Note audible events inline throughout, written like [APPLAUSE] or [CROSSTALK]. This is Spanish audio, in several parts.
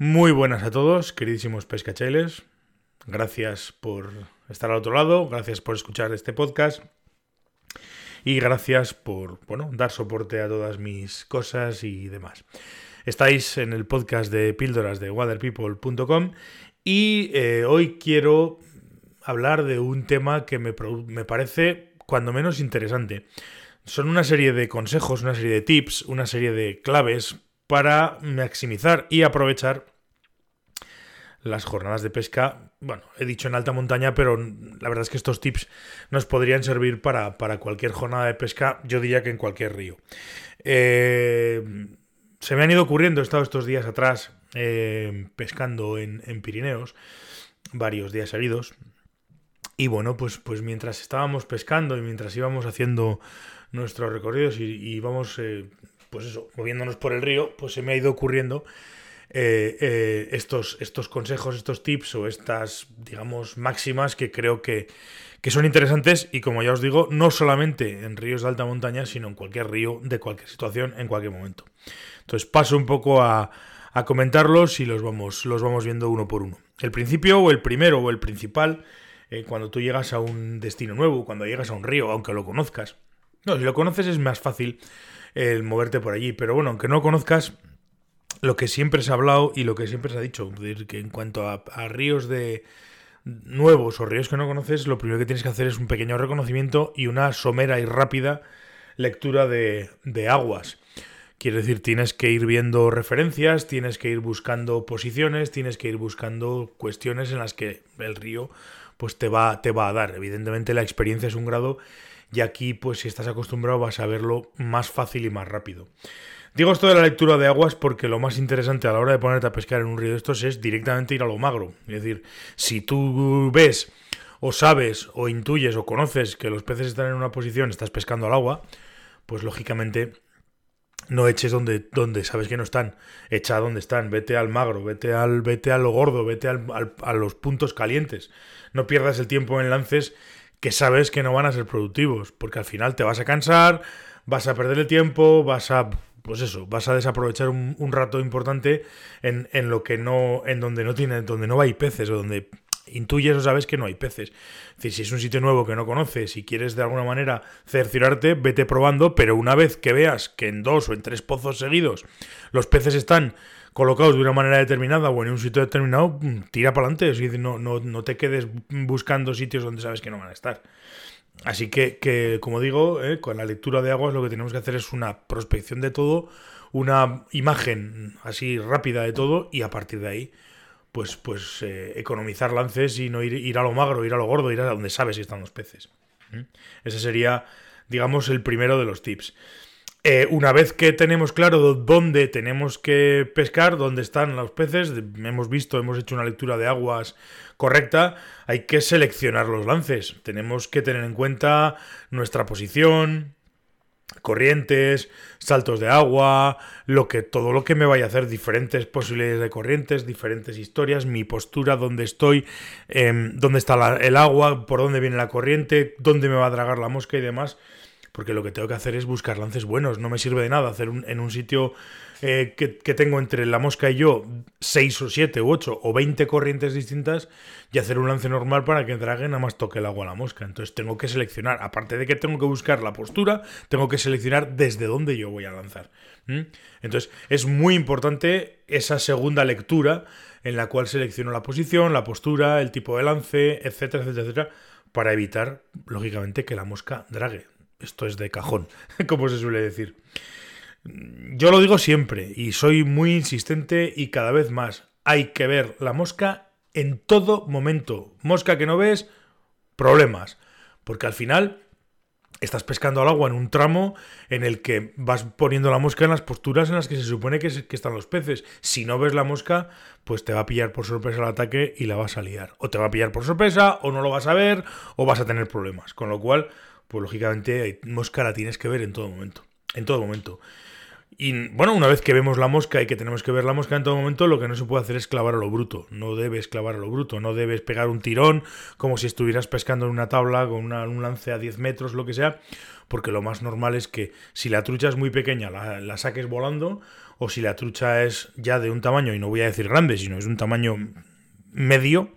Muy buenas a todos, queridísimos pescachailes. Gracias por estar al otro lado, gracias por escuchar este podcast y gracias por bueno, dar soporte a todas mis cosas y demás. Estáis en el podcast de píldoras de waterpeople.com y eh, hoy quiero hablar de un tema que me, me parece cuando menos interesante. Son una serie de consejos, una serie de tips, una serie de claves para maximizar y aprovechar las jornadas de pesca. Bueno, he dicho en alta montaña, pero la verdad es que estos tips nos podrían servir para, cualquier jornada de pesca, yo diría que en cualquier río. Eh, se me han ido ocurriendo, he estado estos días atrás eh, pescando en, Pirineos, varios días seguidos. Y bueno, pues, pues mientras estábamos pescando y mientras íbamos haciendo nuestros recorridos y, íbamos, pues eso, moviéndonos por el río, pues se me ha ido ocurriendo eh, eh, estos, estos consejos, estos tips o estas, digamos, máximas que creo que, son interesantes y como ya os digo, no solamente en ríos de alta montaña, sino en cualquier río, de cualquier situación, en cualquier momento. Entonces paso un poco a, comentarlos y los vamos, los vamos viendo uno por uno. El principio o el primero o el principal, eh, cuando tú llegas a un destino nuevo, cuando llegas a un río, aunque lo conozcas. No, si lo conoces es más fácil el moverte por allí, pero bueno, aunque no conozcas, lo que siempre se ha hablado y lo que siempre se ha dicho, que en cuanto a, ríos de nuevos o ríos que no conoces, lo primero que tienes que hacer es un pequeño reconocimiento y una somera y rápida lectura de, aguas. Quiere decir, tienes que ir viendo referencias, tienes que ir buscando posiciones, tienes que ir buscando cuestiones en las que el río pues te va, te va a dar. Evidentemente la experiencia es un grado y aquí pues si estás acostumbrado vas a verlo más fácil y más rápido. Digo esto de la lectura de aguas porque lo más interesante a la hora de ponerte a pescar en un río de estos es directamente ir a lo magro. Es decir, si tú ves o sabes o intuyes o conoces que los peces están en una posición, estás pescando al agua, pues lógicamente no eches donde, donde sabes que no están, echa donde están, vete al magro, vete al, vete a lo gordo, vete a los puntos calientes. No pierdas el tiempo en lances que sabes que no van a ser productivos, porque al final te vas a cansar, vas a perder el tiempo, vas a pues eso, vas a desaprovechar un, rato importante en, en, lo que no, en donde no tiene, donde no hay peces o donde intuyes o sabes que no hay peces. Es decir, si es un sitio nuevo que no conoces y quieres de alguna manera cerciorarte, vete probando, pero una vez que veas que en dos o en tres pozos seguidos los peces están colocados de una manera determinada o en un sitio determinado, mm, tira para adelante. No, no, no te quedes buscando sitios donde sabes que no van a estar. Así que, como digo, eh, con la lectura de aguas lo que tenemos que hacer es una prospección de todo, una imagen así rápida de todo y a partir de ahí, pues, pues eh, economizar lances y no ir, ir, a lo magro, ir a lo gordo, ir a donde sabes si están los peces. Ese sería, digamos, el primero de los tips. Eh, una vez que tenemos claro dónde tenemos que pescar, dónde están los peces, hemos visto, hemos hecho una lectura de aguas correcta, hay que seleccionar los lances. Tenemos que tener en cuenta nuestra posición, corrientes, saltos de agua, lo que todo lo que me vaya a hacer, diferentes posibilidades de corrientes, diferentes historias, mi postura, dónde estoy, em, dónde está el agua, por dónde viene la corriente, dónde me va a dragar la mosca y demás porque lo que tengo que hacer es buscar lances buenos. No me sirve de nada hacer en un sitio eh, que, tengo entre la mosca y yo 6 o 7 u 8 o 20 corrientes distintas y hacer un lance normal para que drague nada más toque el agua a la mosca. Entonces tengo que seleccionar, aparte de que tengo que buscar la postura, tengo que seleccionar desde dónde yo voy a lanzar. Entonces es muy importante esa segunda lectura en la cual selecciono la posición, la postura, el tipo de lance, etcétera, etcétera, etcétera, para evitar, lógicamente, que la mosca drague. Esto es de cajón, [LAUGHS] como se suele decir. Yo lo digo siempre y soy muy insistente y cada vez más. Hay que ver la mosca en todo momento. Mosca que no ves, problemas. Porque al final estás pescando al agua en un tramo en el que vas poniendo la mosca en las posturas en las que se supone que, están los peces. Si no ves la mosca, pues te va a pillar por sorpresa el ataque y la vas a liar. O te va a pillar por sorpresa, o no lo vas a ver, o vas a tener problemas. Con lo cual, pues lógicamente mosca la tienes que ver en todo momento. En todo momento. Y bueno, una vez que vemos la mosca y que tenemos que ver la mosca en todo momento, lo que no se puede hacer es clavar a lo bruto. No debes clavar a lo bruto, no debes pegar un tirón como si estuvieras pescando en una tabla con un lance a 10 metros, lo que sea, porque lo más normal es que si la trucha es muy pequeña la, saques volando o si la trucha es ya de un tamaño, y no voy a decir grande, sino es un tamaño medio,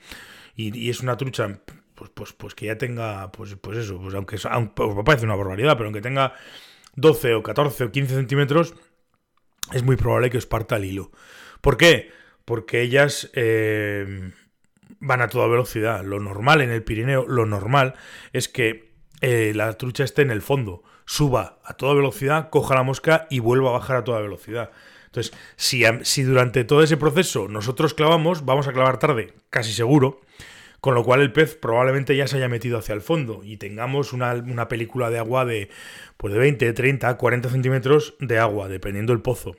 y, es una trucha pues, pues, pues que ya tenga, pues, pues eso, pues aunque, aunque pues parece una barbaridad, pero aunque tenga 12 o 14 o 15 centímetros, es muy probable que os parta el hilo. ¿Por qué? Porque ellas eh, van a toda velocidad. Lo normal en el Pirineo, lo normal es que eh, la trucha esté en el fondo, suba a toda velocidad, coja la mosca y vuelva a bajar a toda velocidad. Entonces, si, si durante todo ese proceso nosotros clavamos, vamos a clavar tarde, casi seguro, con lo cual el pez probablemente ya se haya metido hacia el fondo y tengamos una, una película de agua de, pues de 20, 30, 40 centímetros de agua, dependiendo del pozo.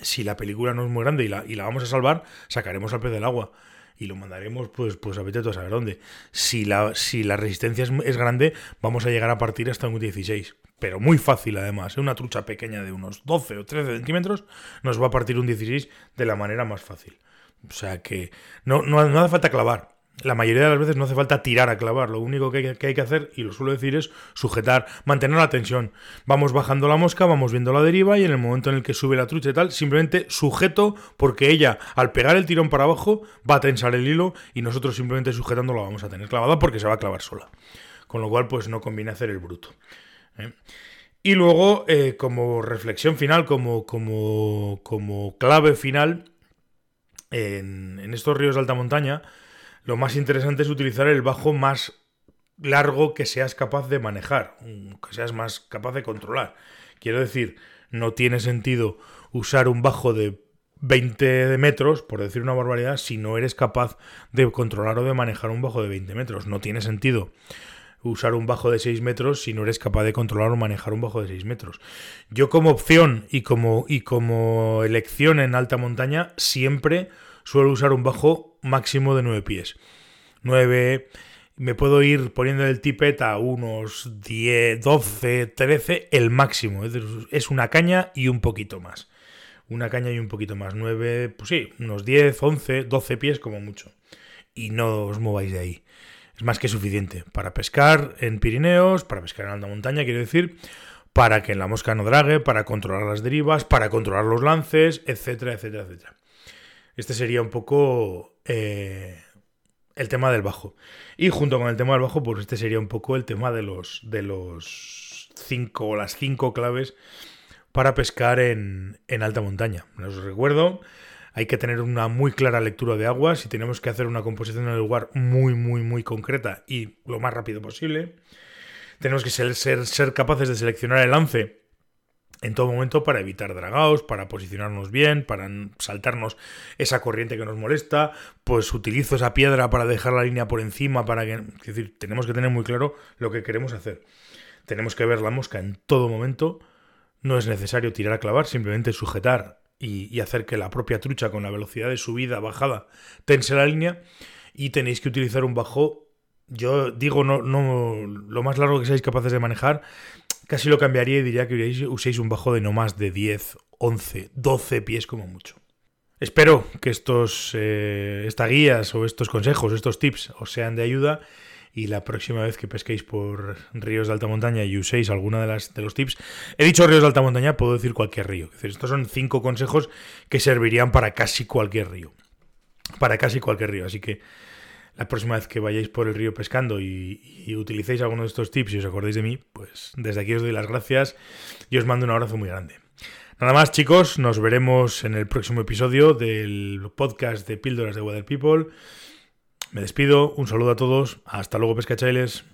Si la película no es muy grande y la, y la vamos a salvar, sacaremos al pez del agua y lo mandaremos, pues, pues a vete a saber dónde. Si la, si la resistencia es, grande, vamos a llegar a partir hasta un 16. Pero muy fácil además. ¿eh? Una trucha pequeña de unos 12 o 13 centímetros nos va a partir un 16 de la manera más fácil. O sea que no, no, no hace falta clavar la mayoría de las veces no hace falta tirar a clavar, lo único que hay, que hacer, y lo suelo decir, es sujetar, mantener la tensión. Vamos bajando la mosca, vamos viendo la deriva y en el momento en el que sube la trucha y tal, simplemente sujeto porque ella al pegar el tirón para abajo va a tensar el hilo y nosotros simplemente sujetando la vamos a tener clavada porque se va a clavar sola. Con lo cual pues no conviene hacer el bruto. ¿eh? Y luego, eh, como reflexión final, como, como, como clave final, en, en estos ríos de alta montaña, lo más interesante es utilizar el bajo más largo que seas capaz de manejar, que seas más capaz de controlar. Quiero decir, no tiene sentido usar un bajo de 20 metros, por decir una barbaridad, si no eres capaz de controlar o de manejar un bajo de 20 metros. No tiene sentido usar un bajo de 6 metros si no eres capaz de controlar o manejar un bajo de 6 metros. Yo como opción y como, y como elección en alta montaña siempre suelo usar un bajo máximo de 9 pies. 9, me puedo ir poniendo el tipet a unos 10, 12, 13, el máximo. Es una caña y un poquito más. Una caña y un poquito más. 9, pues sí, unos 10, 11, 12 pies como mucho. Y no os mováis de ahí. Es más que suficiente para pescar en Pirineos, para pescar en alta montaña, quiero decir, para que la mosca no drague, para controlar las derivas, para controlar los lances, etcétera, etcétera, etcétera. Este sería un poco eh, el tema del bajo. Y junto con el tema del bajo, pues este sería un poco el tema de los, de los cinco o las cinco claves para pescar en, en alta montaña. Os recuerdo, hay que tener una muy clara lectura de aguas y tenemos que hacer una composición en el lugar muy, muy, muy concreta y lo más rápido posible. Tenemos que ser, ser, ser capaces de seleccionar el lance en todo momento para evitar dragaos, para posicionarnos bien, para saltarnos esa corriente que nos molesta, pues utilizo esa piedra para dejar la línea por encima, para que... Es decir, tenemos que tener muy claro lo que queremos hacer. Tenemos que ver la mosca en todo momento, no es necesario tirar a clavar, simplemente sujetar y, hacer que la propia trucha con la velocidad de subida, bajada, tense la línea. Y tenéis que utilizar un bajo yo digo no, no lo más largo que seáis capaces de manejar Casi lo cambiaría y diría que uséis un bajo de no más de 10, 11, 12 pies como mucho. Espero que estos, eh, estas guías o estos consejos, estos tips os sean de ayuda y la próxima vez que pesquéis por ríos de alta montaña y uséis alguna de, las, de los tips, he dicho ríos de alta montaña, puedo decir cualquier río. Es decir, estos son cinco consejos que servirían para casi cualquier río. Para casi cualquier río. Así que la próxima vez que vayáis por el río pescando y, utilicéis alguno de estos tips y os acordéis de mí, pues desde aquí os doy las gracias y os mando un abrazo muy grande. Nada más chicos, nos veremos en el próximo episodio del podcast de Píldoras de Weather People. Me despido, un saludo a todos, hasta luego pescachailes.